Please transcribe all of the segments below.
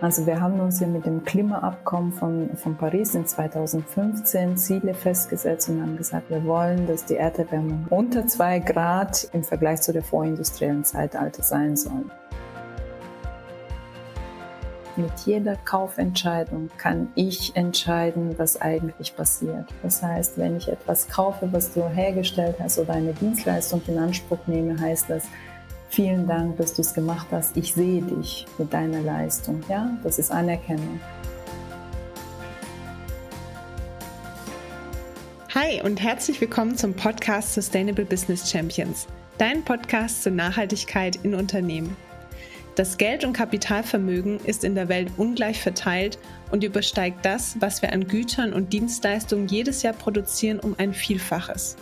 Also wir haben uns ja mit dem Klimaabkommen von, von Paris in 2015 Ziele festgesetzt und haben gesagt, wir wollen, dass die Erderwärmung unter zwei Grad im Vergleich zu der vorindustriellen Zeitalter sein soll. Mit jeder Kaufentscheidung kann ich entscheiden, was eigentlich passiert. Das heißt, wenn ich etwas kaufe, was du hergestellt hast oder eine Dienstleistung in Anspruch nehme, heißt das, Vielen Dank, dass du es gemacht hast. Ich sehe dich mit deiner Leistung. Ja, das ist Anerkennung. Hi und herzlich willkommen zum Podcast Sustainable Business Champions, dein Podcast zur Nachhaltigkeit in Unternehmen. Das Geld- und Kapitalvermögen ist in der Welt ungleich verteilt und übersteigt das, was wir an Gütern und Dienstleistungen jedes Jahr produzieren, um ein Vielfaches.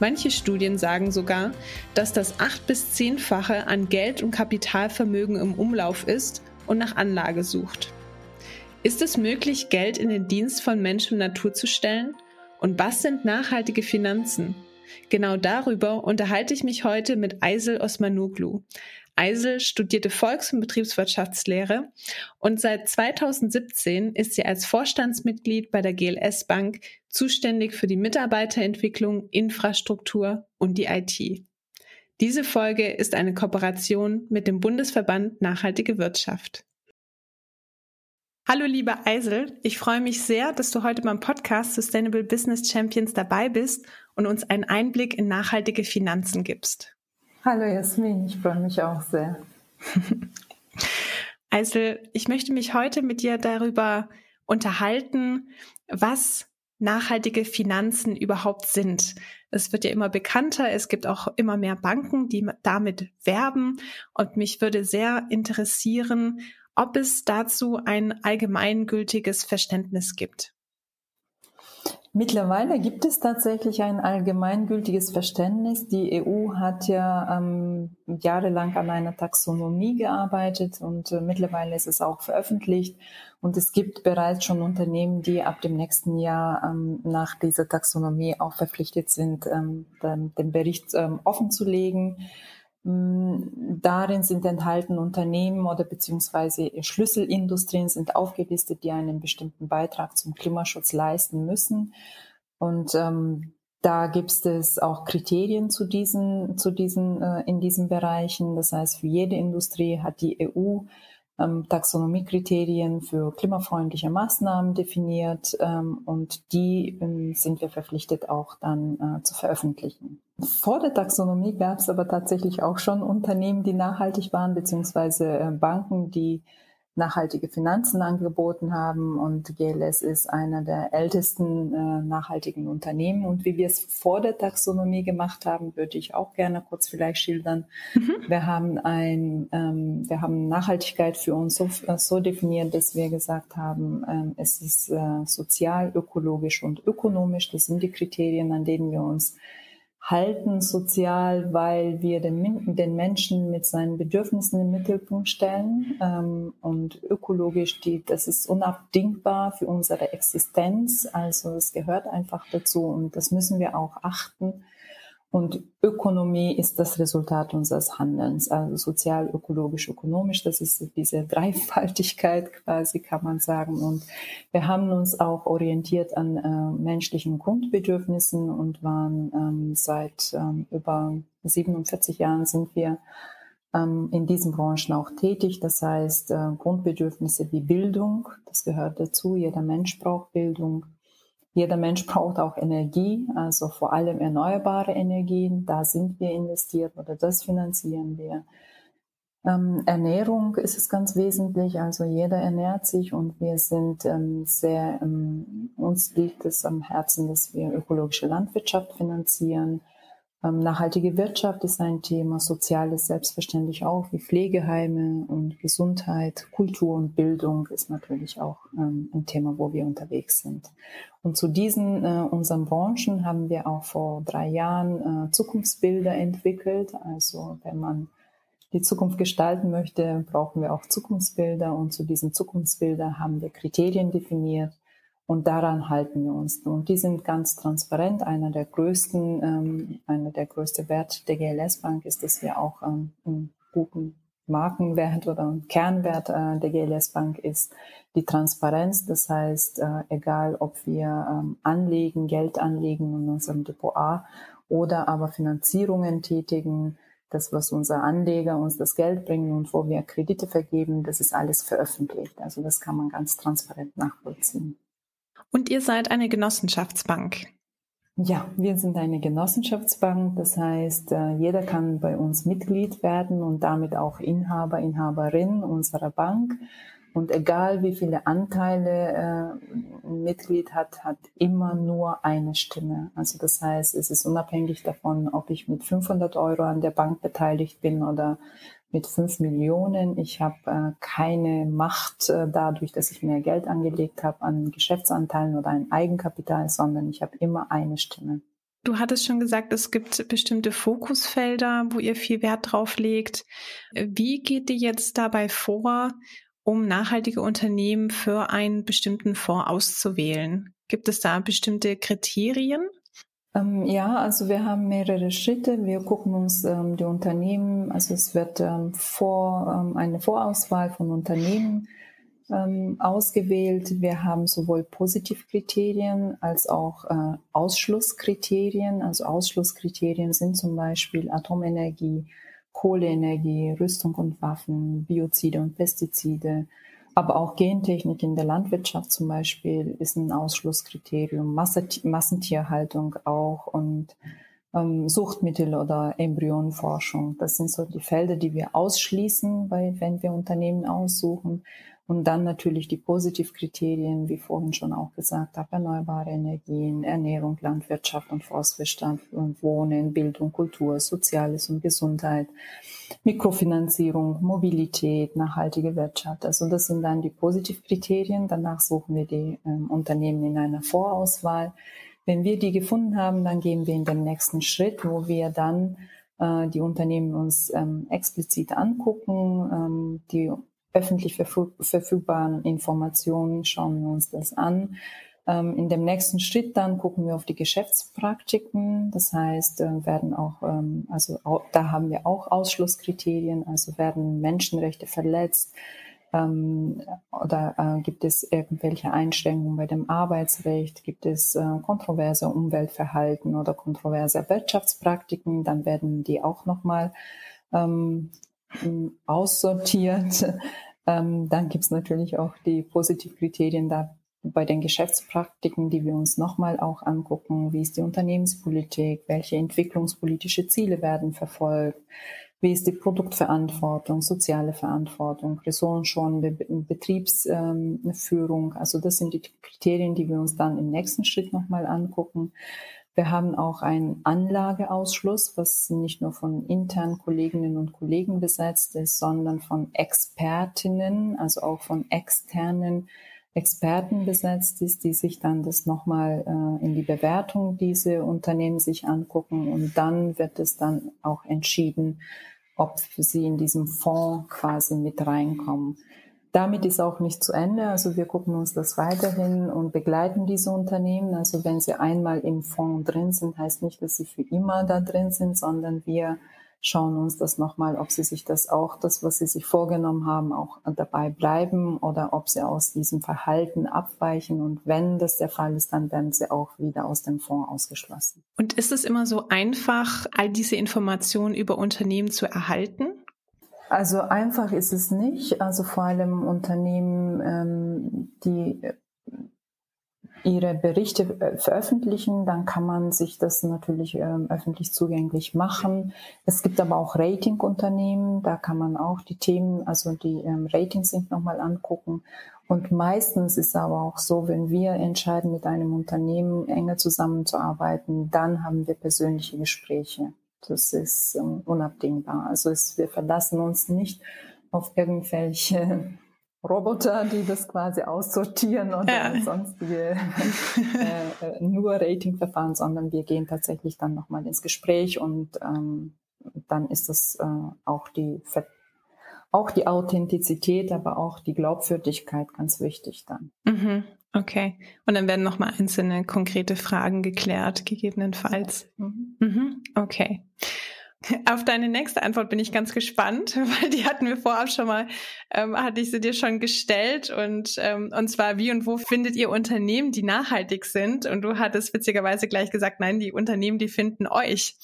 Manche Studien sagen sogar, dass das acht bis zehnfache an Geld und Kapitalvermögen im Umlauf ist und nach Anlage sucht. Ist es möglich, Geld in den Dienst von Mensch und Natur zu stellen? Und was sind nachhaltige Finanzen? Genau darüber unterhalte ich mich heute mit Aysel Osmanoglu. Eisel studierte Volks- und Betriebswirtschaftslehre und seit 2017 ist sie als Vorstandsmitglied bei der GLS Bank zuständig für die Mitarbeiterentwicklung, Infrastruktur und die IT. Diese Folge ist eine Kooperation mit dem Bundesverband Nachhaltige Wirtschaft. Hallo liebe Eisel, ich freue mich sehr, dass du heute beim Podcast Sustainable Business Champions dabei bist und uns einen Einblick in nachhaltige Finanzen gibst. Hallo Jasmin, ich freue mich auch sehr. Also, ich möchte mich heute mit dir darüber unterhalten, was nachhaltige Finanzen überhaupt sind. Es wird ja immer bekannter, es gibt auch immer mehr Banken, die damit werben und mich würde sehr interessieren, ob es dazu ein allgemeingültiges Verständnis gibt. Mittlerweile gibt es tatsächlich ein allgemeingültiges Verständnis. Die EU hat ja ähm, jahrelang an einer Taxonomie gearbeitet und äh, mittlerweile ist es auch veröffentlicht. Und es gibt bereits schon Unternehmen, die ab dem nächsten Jahr ähm, nach dieser Taxonomie auch verpflichtet sind, ähm, den, Bericht ähm, offenzulegen. Mm, darin sind enthalten Unternehmen oder beziehungsweise Schlüsselindustrien sind aufgelistet, die einen bestimmten Beitrag zum Klimaschutz leisten müssen. Und ähm, da gibt es auch Kriterien zu diesen, zu diesen, äh, in diesen Bereichen. Das heißt, für jede Industrie hat die EU ähm, Taxonomiekriterien für klimafreundliche Maßnahmen definiert ähm, und die ähm, sind wir verpflichtet auch dann äh, zu veröffentlichen. Vor der Taxonomie gab es aber tatsächlich auch schon Unternehmen, die nachhaltig waren, beziehungsweise äh, Banken, die nachhaltige Finanzen angeboten haben. Und GLS ist einer der ältesten äh, nachhaltigen Unternehmen. Und wie wir es vor der Taxonomie gemacht haben, würde ich auch gerne kurz vielleicht schildern. Mhm. Wir haben ein, ähm, wir haben Nachhaltigkeit für uns so, äh, so definiert, dass wir gesagt haben, ähm, es ist äh, sozial, ökologisch und ökonomisch. Das sind die Kriterien, an denen wir uns halten sozial, weil wir den, den Menschen mit seinen Bedürfnissen im Mittelpunkt stellen ähm, und ökologisch, die, das ist unabdingbar für unsere Existenz. Also es gehört einfach dazu und das müssen wir auch achten. Und Ökonomie ist das Resultat unseres Handelns, also sozial, ökologisch, ökonomisch. Das ist diese Dreifaltigkeit quasi, kann man sagen. Und wir haben uns auch orientiert an äh, menschlichen Grundbedürfnissen und waren ähm, seit ähm, über 47 Jahren sind wir ähm, in diesen Branchen auch tätig. Das heißt, äh, Grundbedürfnisse wie Bildung, das gehört dazu. Jeder Mensch braucht Bildung jeder Mensch braucht auch Energie, also vor allem erneuerbare Energien. Da sind wir investiert oder das finanzieren wir. Ähm, Ernährung ist es ganz wesentlich. Also jeder ernährt sich und wir sind ähm, sehr, ähm, uns liegt es am Herzen, dass wir ökologische Landwirtschaft finanzieren. Ähm, nachhaltige Wirtschaft ist ein Thema, Soziales selbstverständlich auch, wie Pflegeheime und Gesundheit, Kultur und Bildung ist natürlich auch ähm, ein Thema, wo wir unterwegs sind. Und zu diesen äh, unseren Branchen haben wir auch vor drei Jahren äh, Zukunftsbilder entwickelt. Also wenn man die Zukunft gestalten möchte, brauchen wir auch Zukunftsbilder und zu diesen Zukunftsbildern haben wir Kriterien definiert und daran halten wir uns. Und die sind ganz transparent. Einer der größten, ähm, einer der größte Wert der GLS Bank ist, dass wir auch ähm, einen guten Markenwert oder Kernwert äh, der GLS Bank ist die Transparenz. Das heißt, äh, egal ob wir ähm, anlegen, Geld anlegen in unserem Depot A oder aber Finanzierungen tätigen, das, was unser Anleger uns das Geld bringen und wo wir Kredite vergeben, das ist alles veröffentlicht. Also das kann man ganz transparent nachvollziehen. Und ihr seid eine Genossenschaftsbank. Ja, wir sind eine Genossenschaftsbank. Das heißt, äh, jeder kann bei uns Mitglied werden und damit auch Inhaber, Inhaberin unserer Bank. Und egal wie viele Anteile äh, ein Mitglied hat, hat immer nur eine Stimme. Also das heißt, es ist unabhängig davon, ob ich mit 500 Euro an der Bank beteiligt bin oder mit 5 Millionen. Ich habe äh, keine Macht äh, dadurch, dass ich mehr Geld angelegt habe an Geschäftsanteilen oder ein Eigenkapital, sondern ich habe immer eine Stimme. Du hattest schon gesagt, es gibt bestimmte Fokusfelder, wo ihr viel Wert drauf legt. Wie geht ihr jetzt dabei vor, um nachhaltige Unternehmen für einen bestimmten Fonds auszuwählen? Gibt es da bestimmte Kriterien? Ähm, ja, also wir haben mehrere Schritte. Wir gucken uns ähm, die Unternehmen, also es wird ähm, vor, ähm, eine Vorauswahl von Unternehmen ähm, ausgewählt. Wir haben sowohl Positivkriterien als auch äh, Ausschlusskriterien. Also Ausschlusskriterien sind zum Beispiel Atomenergie, Kohleenergie, Rüstung und Waffen, Biozide und Pestizide, aber auch Gentechnik in der Landwirtschaft zum Beispiel ist ein Ausschlusskriterium, Massentierhaltung auch und ähm, Suchtmittel oder Embryonenforschung. Das sind so die Felder, die wir ausschließen, weil, wenn wir Unternehmen aussuchen. Und dann natürlich die Positivkriterien, wie vorhin schon auch gesagt habe, erneuerbare Energien, Ernährung, Landwirtschaft und Forstwirtschaft Wohnen, Bildung, Kultur, Soziales und Gesundheit, Mikrofinanzierung, Mobilität, nachhaltige Wirtschaft. Also das sind dann die Positivkriterien. Danach suchen wir die ähm, Unternehmen in einer Vorauswahl. Wenn wir die gefunden haben, dann gehen wir in den nächsten Schritt, wo wir dann äh, die Unternehmen uns ähm, explizit angucken, ähm, die öffentlich verfügbaren Informationen schauen wir uns das an. Ähm, in dem nächsten Schritt dann gucken wir auf die Geschäftspraktiken. Das heißt, äh, werden auch, ähm, also da haben wir auch Ausschlusskriterien, also werden Menschenrechte verletzt ähm, oder äh, gibt es irgendwelche Einschränkungen bei dem Arbeitsrecht, gibt es äh, kontroverse Umweltverhalten oder kontroverse Wirtschaftspraktiken, dann werden die auch nochmal aussortiert. Ähm, dann gibt es natürlich auch die Positivkriterien da bei den Geschäftspraktiken, die wir uns nochmal auch angucken. Wie ist die Unternehmenspolitik? Welche entwicklungspolitische Ziele werden verfolgt? Wie ist die Produktverantwortung, soziale Verantwortung, ressourcenschonende Betriebsführung? Also das sind die Kriterien, die wir uns dann im nächsten Schritt nochmal angucken. Wir haben auch einen Anlageausschluss, was nicht nur von internen Kolleginnen und Kollegen besetzt ist, sondern von Expertinnen, also auch von externen Experten besetzt ist, die sich dann das nochmal äh, in die Bewertung diese Unternehmen sich angucken und dann wird es dann auch entschieden, ob sie in diesem Fonds quasi mit reinkommen. Damit ist auch nicht zu Ende. Also wir gucken uns das weiterhin und begleiten diese Unternehmen. Also wenn sie einmal im Fonds drin sind, heißt nicht, dass sie für immer da drin sind, sondern wir schauen uns das nochmal, ob sie sich das auch, das, was sie sich vorgenommen haben, auch dabei bleiben oder ob sie aus diesem Verhalten abweichen. Und wenn das der Fall ist, dann werden sie auch wieder aus dem Fonds ausgeschlossen. Und ist es immer so einfach, all diese Informationen über Unternehmen zu erhalten? Also einfach ist es nicht. Also vor allem Unternehmen, ähm, die äh, ihre Berichte äh, veröffentlichen, dann kann man sich das natürlich ähm, öffentlich zugänglich machen. Es gibt aber auch Ratingunternehmen, da kann man auch die Themen, also die ähm, Ratings sich nochmal angucken. Und meistens ist aber auch so, wenn wir entscheiden, mit einem Unternehmen enger zusammenzuarbeiten, dann haben wir persönliche Gespräche. Das ist ähm, unabdingbar. Also es, wir verlassen uns nicht auf irgendwelche Roboter, die das quasi aussortieren oder ja. sonstige äh, äh, nur Ratingverfahren, sondern wir gehen tatsächlich dann nochmal ins Gespräch und ähm, dann ist das äh, auch die auch die Authentizität, aber auch die Glaubwürdigkeit ganz wichtig dann. Mhm. Okay. Und dann werden nochmal einzelne konkrete Fragen geklärt, gegebenenfalls. Mhm. Okay. Auf deine nächste Antwort bin ich ganz gespannt, weil die hatten wir vorab schon mal, ähm, hatte ich sie dir schon gestellt und ähm, und zwar wie und wo findet ihr Unternehmen, die nachhaltig sind? Und du hattest witzigerweise gleich gesagt, nein, die Unternehmen, die finden euch.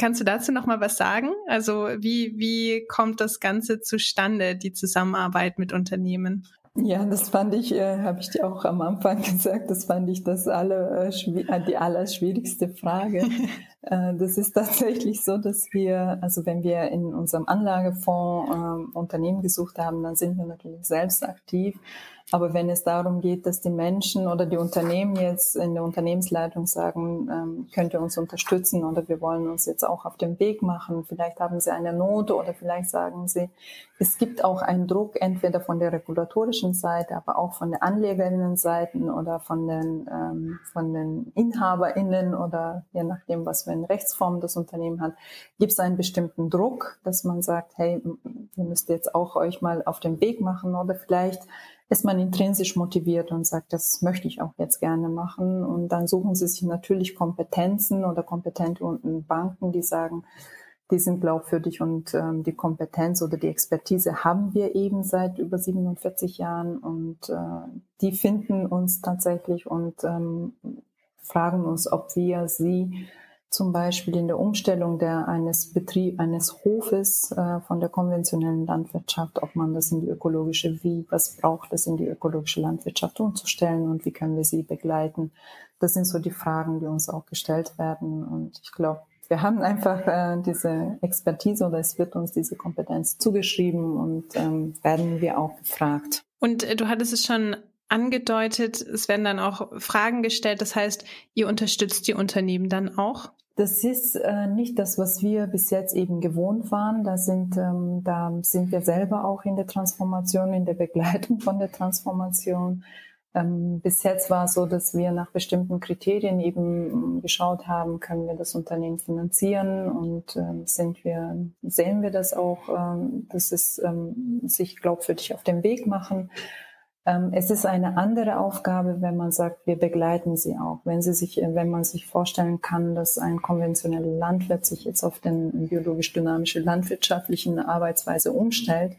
Kannst du dazu noch mal was sagen? Also wie wie kommt das Ganze zustande, die Zusammenarbeit mit Unternehmen? Ja, das fand ich, äh, habe ich dir auch am Anfang gesagt, das fand ich das alle, äh, äh die allerschwierigste Frage. äh, das ist tatsächlich so, dass wir, also wenn wir in unserem Anlagefonds äh, Unternehmen gesucht haben, dann sind wir natürlich selbst aktiv. Aber wenn es darum geht, dass die Menschen oder die Unternehmen jetzt in der Unternehmensleitung sagen, ähm, könnt ihr uns unterstützen oder wir wollen uns jetzt auch auf den Weg machen, vielleicht haben sie eine Note oder vielleicht sagen sie, es gibt auch einen Druck entweder von der regulatorischen Seite, aber auch von der Anlegerinnenseiten oder von den, ähm, von den InhaberInnen oder je nachdem, was für eine Rechtsform das Unternehmen hat, gibt es einen bestimmten Druck, dass man sagt, hey, ihr müsst jetzt auch euch mal auf den Weg machen oder vielleicht ist man intrinsisch motiviert und sagt, das möchte ich auch jetzt gerne machen. Und dann suchen sie sich natürlich Kompetenzen oder kompetente Banken, die sagen, die sind glaubwürdig und ähm, die Kompetenz oder die Expertise haben wir eben seit über 47 Jahren und äh, die finden uns tatsächlich und ähm, fragen uns, ob wir sie zum Beispiel in der Umstellung der, eines Betrieb, eines Hofes äh, von der konventionellen Landwirtschaft, ob man das in die ökologische, wie, was braucht es in die ökologische Landwirtschaft umzustellen und wie können wir sie begleiten. Das sind so die Fragen, die uns auch gestellt werden. Und ich glaube, wir haben einfach äh, diese Expertise oder es wird uns diese Kompetenz zugeschrieben und ähm, werden wir auch gefragt. Und äh, du hattest es schon angedeutet, es werden dann auch Fragen gestellt. Das heißt, ihr unterstützt die Unternehmen dann auch? Das ist äh, nicht das, was wir bis jetzt eben gewohnt waren. Da sind, ähm, da sind wir selber auch in der Transformation, in der Begleitung von der Transformation. Ähm, bis jetzt war es so, dass wir nach bestimmten Kriterien eben ähm, geschaut haben, können wir das Unternehmen finanzieren und ähm, sind wir, sehen wir das auch, ähm, dass es ähm, sich glaubwürdig auf den Weg machen. Ähm, es ist eine andere Aufgabe, wenn man sagt, wir begleiten sie auch. Wenn sie sich, wenn man sich vorstellen kann, dass ein konventioneller Landwirt sich jetzt auf den biologisch dynamische landwirtschaftlichen Arbeitsweise umstellt,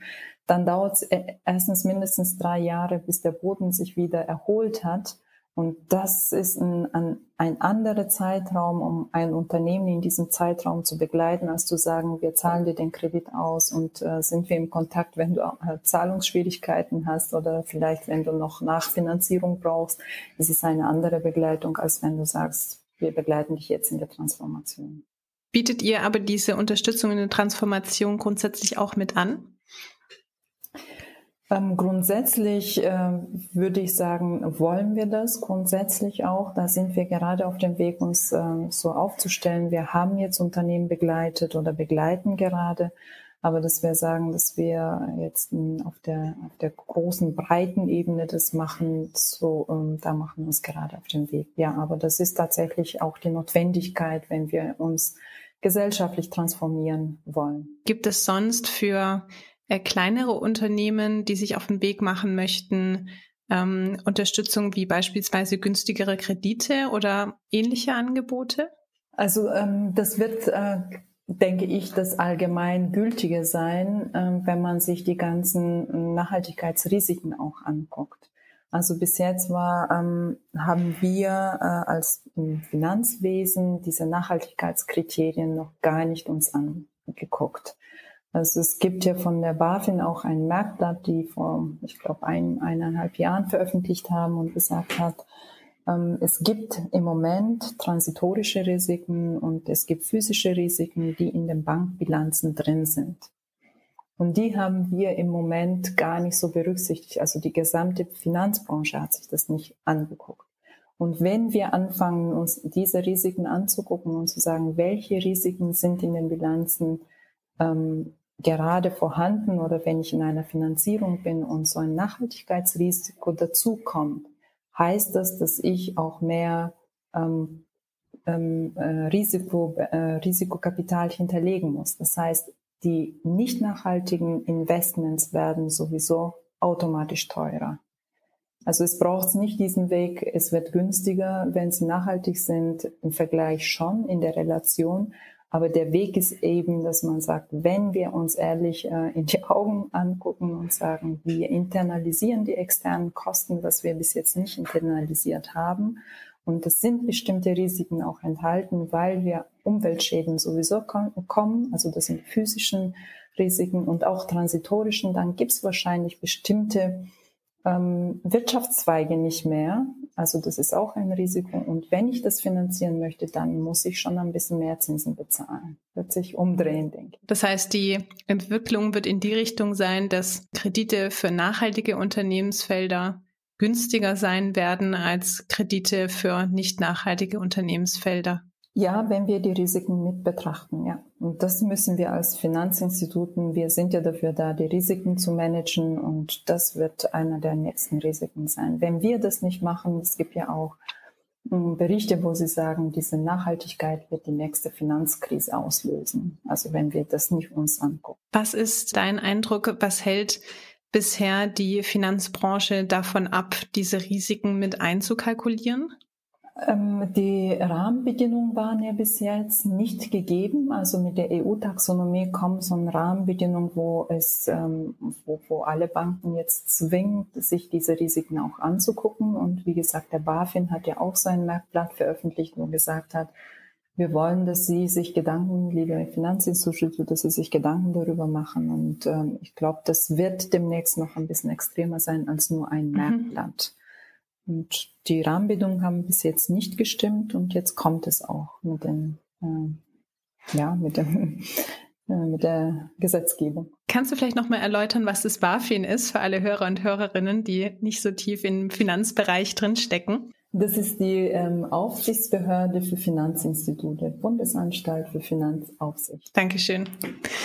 dann dauert es äh, erstens mindestens drei Jahre, bis der Boden sich wieder erholt hat. Und das ist ein, ein, ein anderer Zeitraum, um ein Unternehmen in diesem Zeitraum zu begleiten, als zu sagen, wir zahlen dir den Kredit aus und äh, sind wir im Kontakt, wenn du äh, Zahlungsschwierigkeiten hast oder vielleicht, wenn du noch Nachfinanzierung brauchst. Es ist eine andere Begleitung, als wenn du sagst, wir begleiten dich jetzt in der Transformation. Bietet ihr aber diese Unterstützung in der Transformation grundsätzlich auch mit an? Ähm, grundsätzlich äh, würde ich sagen, wollen wir das grundsätzlich auch. Da sind wir gerade auf dem Weg, uns äh, so aufzustellen. Wir haben jetzt Unternehmen begleitet oder begleiten gerade. Aber dass wir sagen, dass wir jetzt auf der, auf der großen, breiten Ebene das machen, so, ähm, da machen wir uns gerade auf den Weg. Ja, aber das ist tatsächlich auch die Notwendigkeit, wenn wir uns gesellschaftlich transformieren wollen. Gibt es sonst für äh, kleinere Unternehmen, die sich auf den Weg machen möchten, ähm, Unterstützung wie beispielsweise günstigere Kredite oder ähnliche Angebote? Also ähm, das wird, äh, denke ich, das allgemein gültige sein, äh, wenn man sich die ganzen Nachhaltigkeitsrisiken auch anguckt. Also bis jetzt war, ähm, haben wir äh, als im Finanzwesen diese Nachhaltigkeitskriterien noch gar nicht uns angeguckt. Also es gibt ja von der BaFin auch ein Merkblatt, die vor, ich glaube, ein, eineinhalb Jahren veröffentlicht haben und gesagt hat, ähm, es gibt im Moment transitorische Risiken und es gibt physische Risiken, die in den Bankbilanzen drin sind. Und die haben wir im Moment gar nicht so berücksichtigt. Also die gesamte Finanzbranche hat sich das nicht angeguckt. Und wenn wir anfangen, uns diese Risiken anzugucken und zu sagen, welche Risiken sind in den Bilanzen ähm, gerade vorhanden oder wenn ich in einer Finanzierung bin und so ein Nachhaltigkeitsrisiko dazukommt, heißt das, dass ich auch mehr ähm, ähm, äh, Risiko, äh, Risikokapital hinterlegen muss. Das heißt, die nicht nachhaltigen Investments werden sowieso automatisch teurer. Also es braucht nicht diesen Weg, es wird günstiger, wenn sie nachhaltig sind, im Vergleich schon in der Relation, Aber der Weg ist eben, dass man sagt, wenn wir uns ehrlich äh, in die Augen angucken und sagen, wir internalisieren die externen Kosten, was wir bis jetzt nicht internalisiert haben. Und es sind bestimmte Risiken auch enthalten, weil wir Umweltschäden sowieso kommen. Also das sind physischen Risiken und auch transitorischen. Dann gibt es wahrscheinlich bestimmte ähm, Wirtschaftszweige nicht mehr. Also das ist auch ein Risiko. Und wenn ich das finanzieren möchte, dann muss ich schon ein bisschen mehr Zinsen bezahlen. Wird sich umdrehen, denke ich. Das heißt, die Entwicklung wird in die Richtung sein, dass Kredite für nachhaltige Unternehmensfelder günstiger sein werden als Kredite für nicht nachhaltige Unternehmensfelder. Ja, wenn wir die Risiken mit betrachten, ja. Und das müssen wir als Finanzinstituten, wir sind ja dafür da, die Risiken zu managen und das wird einer der nächsten Risiken sein. Wenn wir das nicht machen, es gibt ja auch hm, Berichte, wo sie sagen, diese Nachhaltigkeit wird die nächste Finanzkrise auslösen. Also wenn wir das nicht uns angucken. Was ist dein Eindruck? Was hält bisher die Finanzbranche davon ab, diese Risiken mit einzukalkulieren? Ähm, die Rahmenbedingungen waren ja bis jetzt nicht gegeben. Also mit der EU-Taxonomie kommt so eine Rahmenbedingung, wo es, ähm, wo, wo alle Banken jetzt zwingt, sich diese Risiken auch anzugucken. Und wie gesagt, der BaFin hat ja auch sein Merkblatt veröffentlicht, wo gesagt hat, wir wollen, dass Sie sich Gedanken, liebe Finanzinstitute, dass Sie sich Gedanken darüber machen. Und ähm, ich glaube, das wird demnächst noch ein bisschen extremer sein als nur ein mhm. Merkblatt. Und die Rahmenbedingungen haben bis jetzt nicht gestimmt und jetzt kommt es auch mit den, äh, ja, mit dem, äh, mit der Gesetzgebung. Kannst du vielleicht nochmal erläutern, was das BaFin ist für alle Hörer und Hörerinnen, die nicht so tief im Finanzbereich drin stecken? Das ist die ähm, Aufsichtsbehörde für Finanzinstitute, Bundesanstalt für Finanzaufsicht. Dankeschön.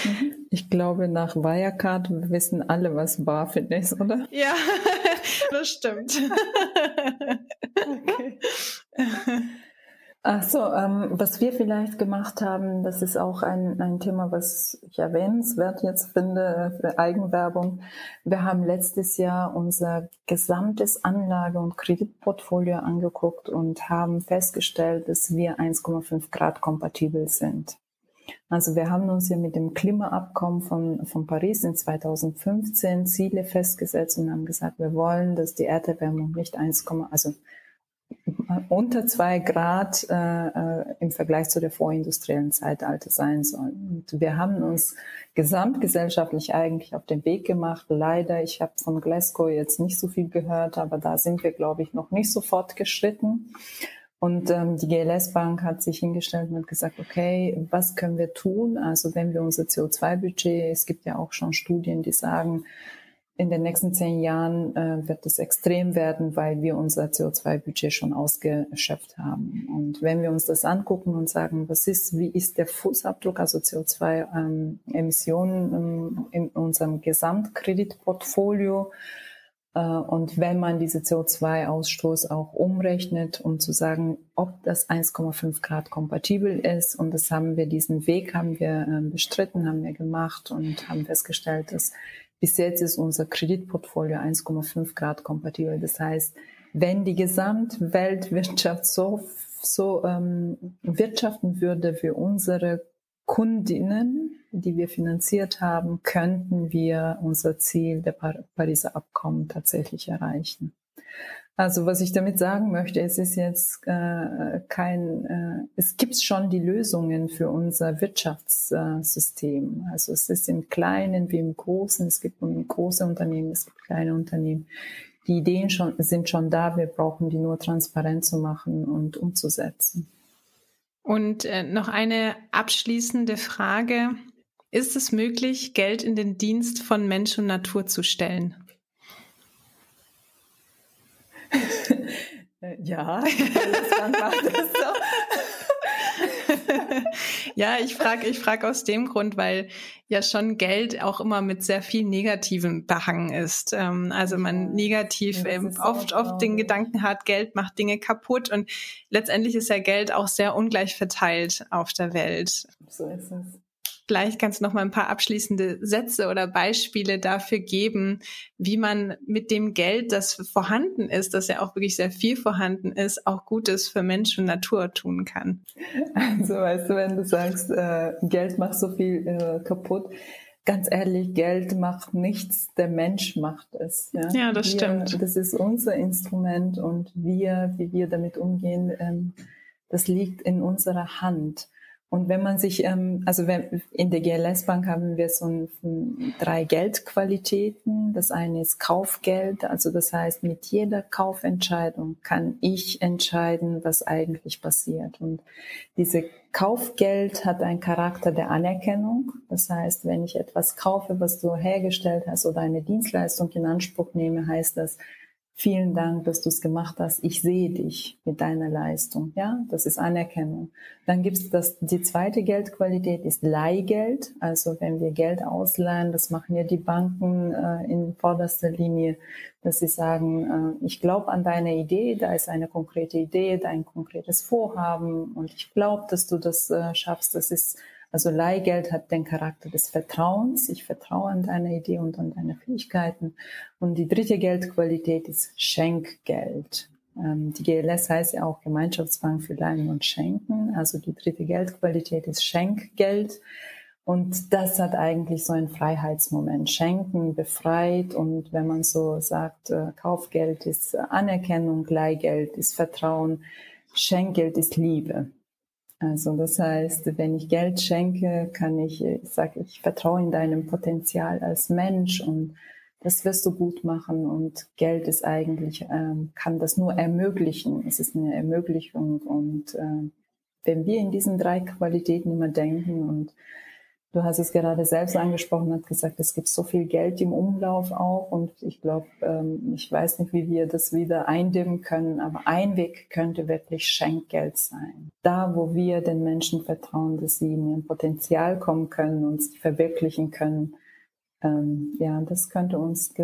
Mhm. Ich glaube, nach Wirecard wissen alle, was BaFin ist, oder? Ja, das stimmt. okay. Ach so, ähm, was wir vielleicht gemacht haben, das ist auch ein, ein Thema, was ich erwähnenswert jetzt finde für Eigenwerbung. Wir haben letztes Jahr unser gesamtes Anlage- und Kreditportfolio angeguckt und haben festgestellt, dass wir 1,5 Grad kompatibel sind. Also wir haben uns ja mit dem Klimaabkommen von, von Paris in 2015 Ziele festgesetzt und haben gesagt, wir wollen, dass die Erderwärmung nicht 1, also unter zwei Grad äh, äh, im Vergleich zu der vorindustriellen Zeitalter sein soll. Und wir haben uns gesamtgesellschaftlich eigentlich auf den Weg gemacht. Leider, ich habe von Glasgow jetzt nicht so viel gehört, aber da sind wir, glaube ich, noch nicht so fortgeschritten. Und ähm, die GLS Bank hat sich hingestellt und hat gesagt, okay, was können wir tun? Also wenn wir unser CO2-Budget, es gibt ja auch schon Studien, die sagen, in den nächsten zehn Jahren äh, wird es extrem werden, weil wir unser CO2-Budget schon ausgeschöpft haben. Und wenn wir uns das angucken und sagen, was ist, wie ist der Fußabdruck, also CO2-Emissionen ähm, in unserem Gesamtkreditportfolio, und wenn man diese CO2-Ausstoß auch umrechnet, um zu sagen, ob das 1,5 Grad kompatibel ist, und das haben wir, diesen Weg haben wir äh, bestritten, haben wir gemacht und haben festgestellt, dass bis jetzt ist unser Kreditportfolio 1,5 Grad kompatibel. Das heißt, wenn die Gesamtweltwirtschaft so, so ähm, wirtschaften würde für unsere Kundinnen, die wir finanziert haben, könnten wir unser Ziel der Pariser Abkommen tatsächlich erreichen. Also was ich damit sagen möchte, es ist jetzt äh, kein, äh, es gibt schon die Lösungen für unser Wirtschaftssystem. also es ist im Kleinen wie im Großen. Es gibt große Unternehmen, es gibt kleine Unternehmen. Die Ideen schon, sind schon da. Wir brauchen die nur transparent zu machen und umzusetzen. Und äh, noch eine abschließende Frage. Ist es möglich, Geld in den Dienst von Mensch und Natur zu stellen? ja, das macht das so. Ja, ich frage ich frag aus dem Grund, weil ja schon Geld auch immer mit sehr viel Negativen behangen ist. Ähm, also man negativ ja, ähm, oft, oft den Gedanken hat, Geld macht Dinge kaputt und letztendlich ist ja Geld auch sehr ungleich verteilt auf der Welt. So ist es. Vielleicht kannst du noch mal ein paar abschließende Sätze oder Beispiele dafür geben, wie man mit dem Geld, das vorhanden ist, das ja auch wirklich sehr viel vorhanden ist, auch Gutes für Mensch und Natur tun kann. Also weißt du, wenn du sagst, äh, Geld macht so viel äh, kaputt, ganz ehrlich, Geld macht nichts, der Mensch macht es. Ja, ja das wir, stimmt. Das ist unser Instrument und wir, wie wir damit umgehen, ähm, das liegt in unserer Hand. Und wenn man sich, ähm, also in der GLS Bank haben wir so ein, drei Geldqualitäten. Das eine ist Kaufgeld, also das heißt, mit jeder Kaufentscheidung kann ich entscheiden, was eigentlich passiert. Und diese Kaufgeld hat einen Charakter der Anerkennung. Das heißt, wenn ich etwas kaufe, was du hergestellt hast oder eine Dienstleistung in Anspruch nehme, heißt das, Vielen Dank, dass du es gemacht hast. Ich sehe dich mit deiner Leistung. Ja, das ist Anerkennung. Dann gibt es das, die zweite Geldqualität ist Leihgeld. Also wenn wir Geld ausleihen, das machen ja die Banken äh, in vorderster Linie, dass sie sagen, äh, ich glaube an deine Idee, da ist eine konkrete Idee, dein konkretes Vorhaben und ich glaube, dass du das äh, schaffst. Das ist also Leihgeld hat den Charakter des Vertrauens. Ich vertraue an deine Idee und an deine Fähigkeiten. Und die dritte Geldqualität ist Schenkgeld. Ähm, die GLS heißt ja auch Gemeinschaftsbank für Leihen und Schenken. Also die dritte Geldqualität ist Schenkgeld. Und das hat eigentlich so einen Freiheitsmoment. Schenken befreit und wenn man so sagt, äh, Kaufgeld ist Anerkennung, Leihgeld ist Vertrauen, Schenkgeld ist Liebe. Also das heißt, wenn ich Geld schenke, kann ich, ich sage, ich vertraue in deinem Potenzial als Mensch und das wirst du gut machen und Geld ist eigentlich, ähm, kann das nur ermöglichen. Es ist eine Ermöglichung und äh, wenn wir in diesen drei Qualitäten immer denken und Du hast es gerade selbst angesprochen, hat gesagt, es gibt so viel Geld im Umlauf auch und ich glaube, ähm, ich weiß nicht, wie wir das wieder eindämmen können, aber ein Weg könnte wirklich Schenkgeld sein. Da, wo wir den Menschen vertrauen, dass sie in ihr Potenzial kommen können und sich verwirklichen können, ähm, ja, das könnte uns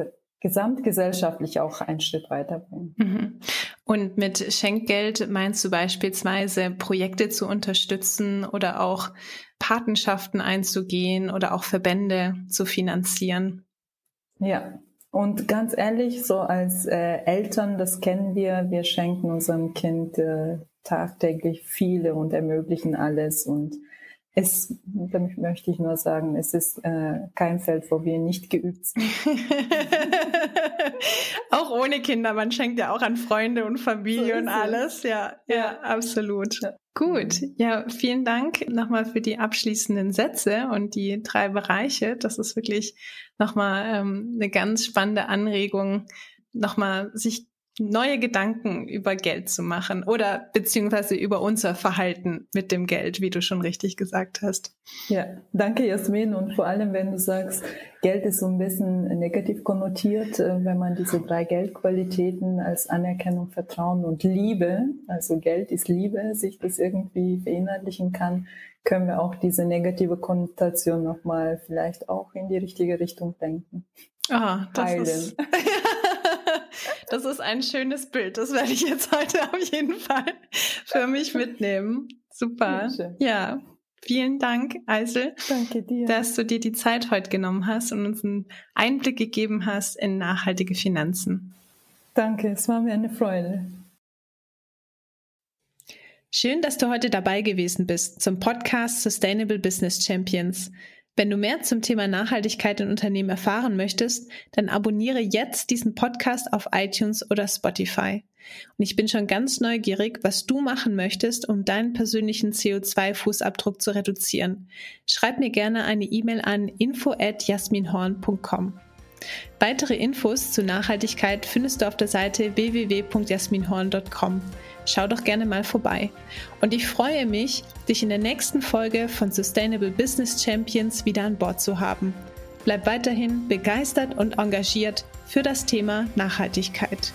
gesamtgesellschaftlich auch einen Schritt weiterbringen. Mhm. Und mit Schenkgeld meinst du beispielsweise Projekte zu unterstützen oder auch Patenschaften einzugehen oder auch Verbände zu finanzieren? Ja, und ganz ehrlich, so als äh, Eltern, das kennen wir, wir schenken unserem Kind äh, tagtäglich viele und ermöglichen alles und es, damit möchte ich nur sagen, es ist äh, kein Feld, wo wir nicht geübt sind. auch ohne Kinder, man schenkt ja auch an Freunde und Familie so und alles. Ja, ja, ja, absolut. Ja. Gut, ja, vielen Dank nochmal für die abschließenden Sätze und die drei Bereiche. Das ist wirklich nochmal ähm, eine ganz spannende Anregung, nochmal sich neue Gedanken über Geld zu machen oder beziehungsweise über unser Verhalten mit dem Geld, wie du schon richtig gesagt hast. Ja, danke Jasmin und vor allem, wenn du sagst, Geld ist so ein bisschen negativ konnotiert, äh, wenn man diese drei Geldqualitäten als Anerkennung, Vertrauen und Liebe, also Geld ist Liebe, sich das irgendwie verinnerlichen kann, können wir auch diese negative Konnotation nochmal vielleicht auch in die richtige Richtung denken. Ah, das Heilen. ist Das ist ein schönes Bild. Das werde ich jetzt heute auf jeden Fall für mich mitnehmen. Super. Ja. Vielen Dank, Eisel. Danke dir. Dass du dir die Zeit heute genommen hast und uns einen Einblick gegeben hast in nachhaltige Finanzen. Danke, es war mir eine Freude. Schön, dass du heute dabei gewesen bist zum Podcast Sustainable Business Champions. Wenn du mehr zum Thema Nachhaltigkeit in Unternehmen erfahren möchtest, dann abonniere jetzt diesen Podcast auf iTunes oder Spotify. Und ich bin schon ganz neugierig, was du machen möchtest, um deinen persönlichen CO2-Fußabdruck zu reduzieren. Schreib mir gerne eine E-Mail an info at jasminhorn.com. Weitere Infos zu Nachhaltigkeit findest du auf der Seite www.jasminhorn.com. Schau doch gerne mal vorbei. Und ich freue mich, dich in der nächsten Folge von Sustainable Business Champions wieder an Bord zu haben. Bleib weiterhin begeistert und engagiert für das Thema Nachhaltigkeit.